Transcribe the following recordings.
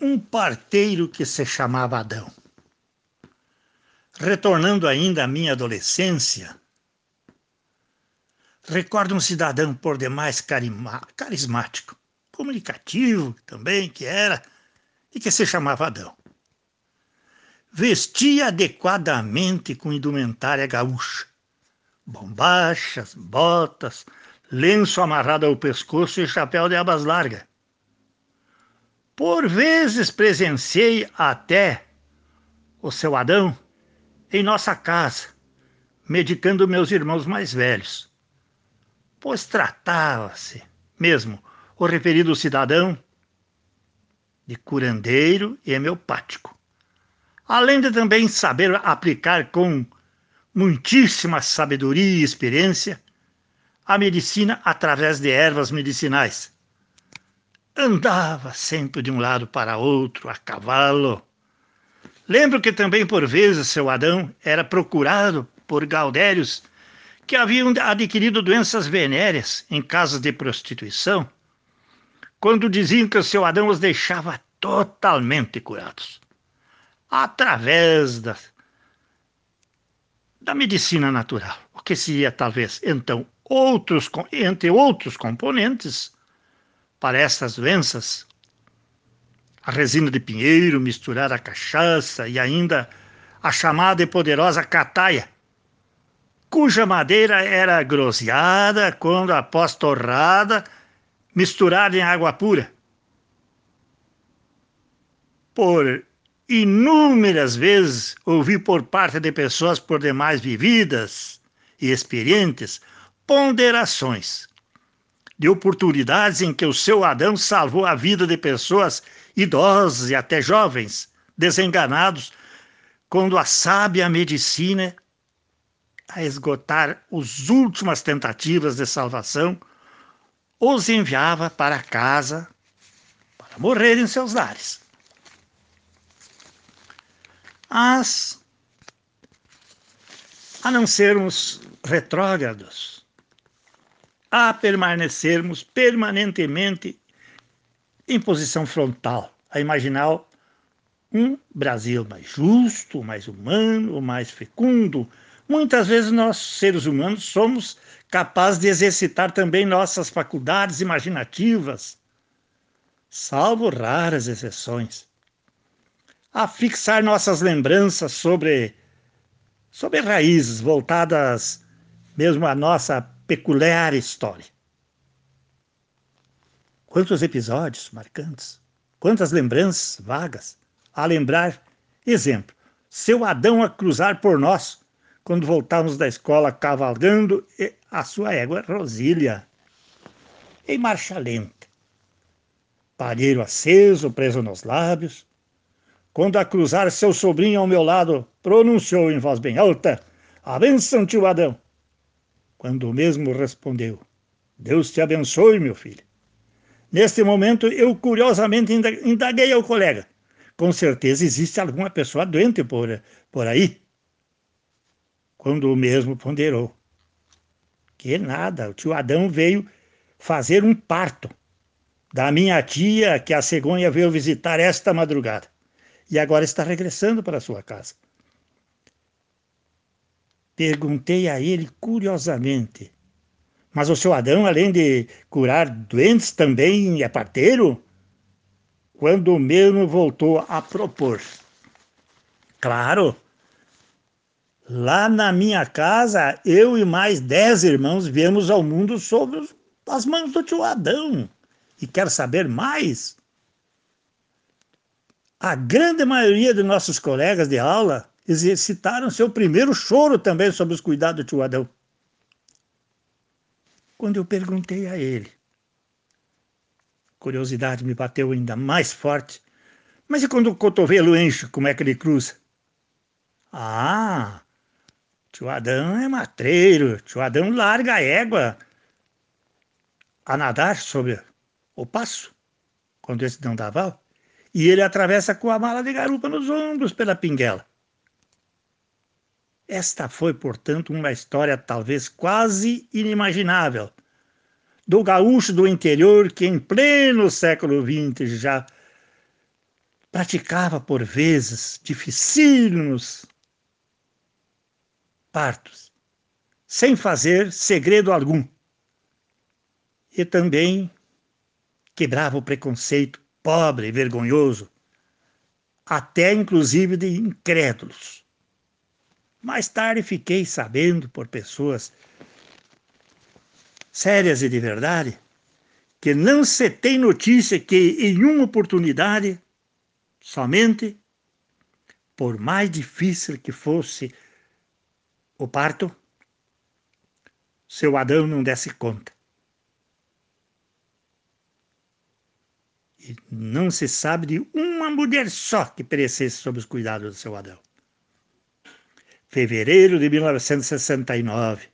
um parteiro que se chamava Adão. Retornando ainda à minha adolescência, recordo um cidadão por demais carismático, comunicativo também que era, e que se chamava Adão. Vestia adequadamente com indumentária gaúcha, bombachas, botas, lenço amarrado ao pescoço e chapéu de abas largas. Por vezes presenciei até o seu Adão em nossa casa, medicando meus irmãos mais velhos, pois tratava-se mesmo o referido cidadão de curandeiro e homeopático, além de também saber aplicar com muitíssima sabedoria e experiência a medicina através de ervas medicinais andava sempre de um lado para outro, a cavalo. Lembro que também por vezes seu Adão era procurado por gaudérios que haviam adquirido doenças venéreas em casas de prostituição, quando diziam que o seu Adão os deixava totalmente curados, através da, da medicina natural, o que seria talvez então outros entre outros componentes para estas doenças. A resina de pinheiro misturada à cachaça e ainda a chamada e poderosa cataia, cuja madeira era groseada quando, após torrada, misturada em água pura. Por inúmeras vezes ouvi por parte de pessoas por demais vividas e experientes ponderações de oportunidades em que o seu Adão salvou a vida de pessoas idosas e até jovens, desenganados, quando a sábia medicina, a esgotar as últimas tentativas de salvação, os enviava para casa para morrer em seus lares. Mas, a não sermos retrógrados, a permanecermos permanentemente em posição frontal, a imaginar um Brasil mais justo, mais humano, mais fecundo. Muitas vezes nós, seres humanos, somos capazes de exercitar também nossas faculdades imaginativas, salvo raras exceções. A fixar nossas lembranças sobre, sobre raízes voltadas mesmo à nossa peculiar história. Quantos episódios marcantes, quantas lembranças vagas a lembrar. Exemplo, seu Adão a cruzar por nós quando voltávamos da escola cavalgando a sua égua Rosília em marcha lenta. Palheiro aceso, preso nos lábios. Quando a cruzar seu sobrinho ao meu lado, pronunciou em voz bem alta: A benção, tio Adão! Quando o mesmo respondeu: Deus te abençoe, meu filho. Neste momento, eu curiosamente indaguei ao colega: Com certeza existe alguma pessoa doente por, por aí? Quando o mesmo ponderou: Que nada, o tio Adão veio fazer um parto da minha tia que a cegonha veio visitar esta madrugada e agora está regressando para sua casa. Perguntei a ele curiosamente: Mas o seu Adão, além de curar doentes, também é parteiro? Quando o mesmo voltou a propor: Claro, lá na minha casa, eu e mais dez irmãos viemos ao mundo sob as mãos do tio Adão. E quer saber mais? A grande maioria de nossos colegas de aula exercitaram seu primeiro choro também sobre os cuidados do tio Adão. Quando eu perguntei a ele, curiosidade me bateu ainda mais forte. Mas e quando o cotovelo enche, como é que ele cruza? Ah, tio Adão é matreiro, tio Adão larga a égua a nadar sobre o passo, quando esse não dá val, e ele atravessa com a mala de garupa nos ombros pela pinguela. Esta foi, portanto, uma história talvez quase inimaginável do gaúcho do interior que, em pleno século XX, já praticava por vezes dificílimos partos, sem fazer segredo algum. E também quebrava o preconceito pobre e vergonhoso, até inclusive de incrédulos. Mais tarde fiquei sabendo por pessoas sérias e de verdade que não se tem notícia que em uma oportunidade, somente, por mais difícil que fosse o parto, seu Adão não desse conta. E não se sabe de uma mulher só que perecesse sob os cuidados do seu Adão. Fevereiro de 1969.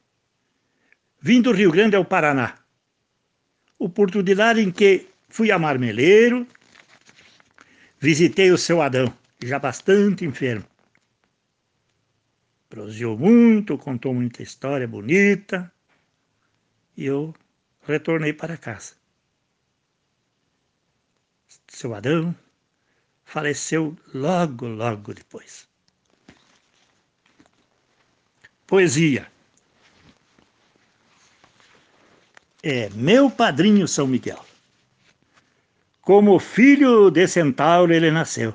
Vim do Rio Grande ao Paraná. Oportunidade em que fui a Marmeleiro, visitei o seu Adão, já bastante enfermo. Proseou muito, contou muita história bonita, e eu retornei para casa. Seu Adão faleceu logo, logo depois. Poesia. É meu padrinho São Miguel. Como filho de centauro ele nasceu.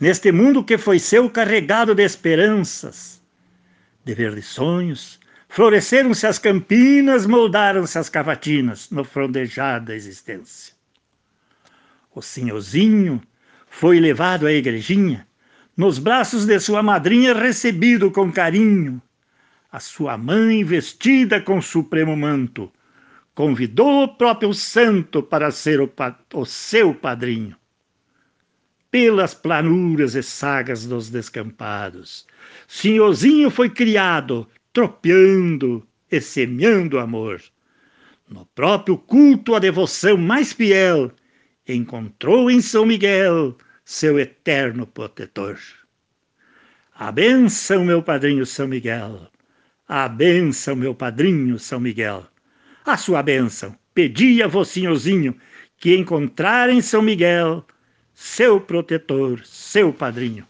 Neste mundo que foi seu carregado de esperanças, de verdes sonhos, floresceram-se as campinas, moldaram-se as cavatinas no frondejar da existência. O senhorzinho foi levado à igrejinha, nos braços de sua madrinha recebido com carinho. A sua mãe, vestida com supremo manto, convidou o próprio santo para ser o, o seu padrinho. Pelas planuras e sagas dos descampados, Senhorzinho foi criado tropeando e semeando amor. No próprio culto à devoção mais fiel, encontrou em São Miguel seu eterno protetor. A benção, meu padrinho São Miguel, a benção, meu padrinho São Miguel. A sua bênção, pedi a vocinhozinho que encontrar em São Miguel seu protetor, seu padrinho.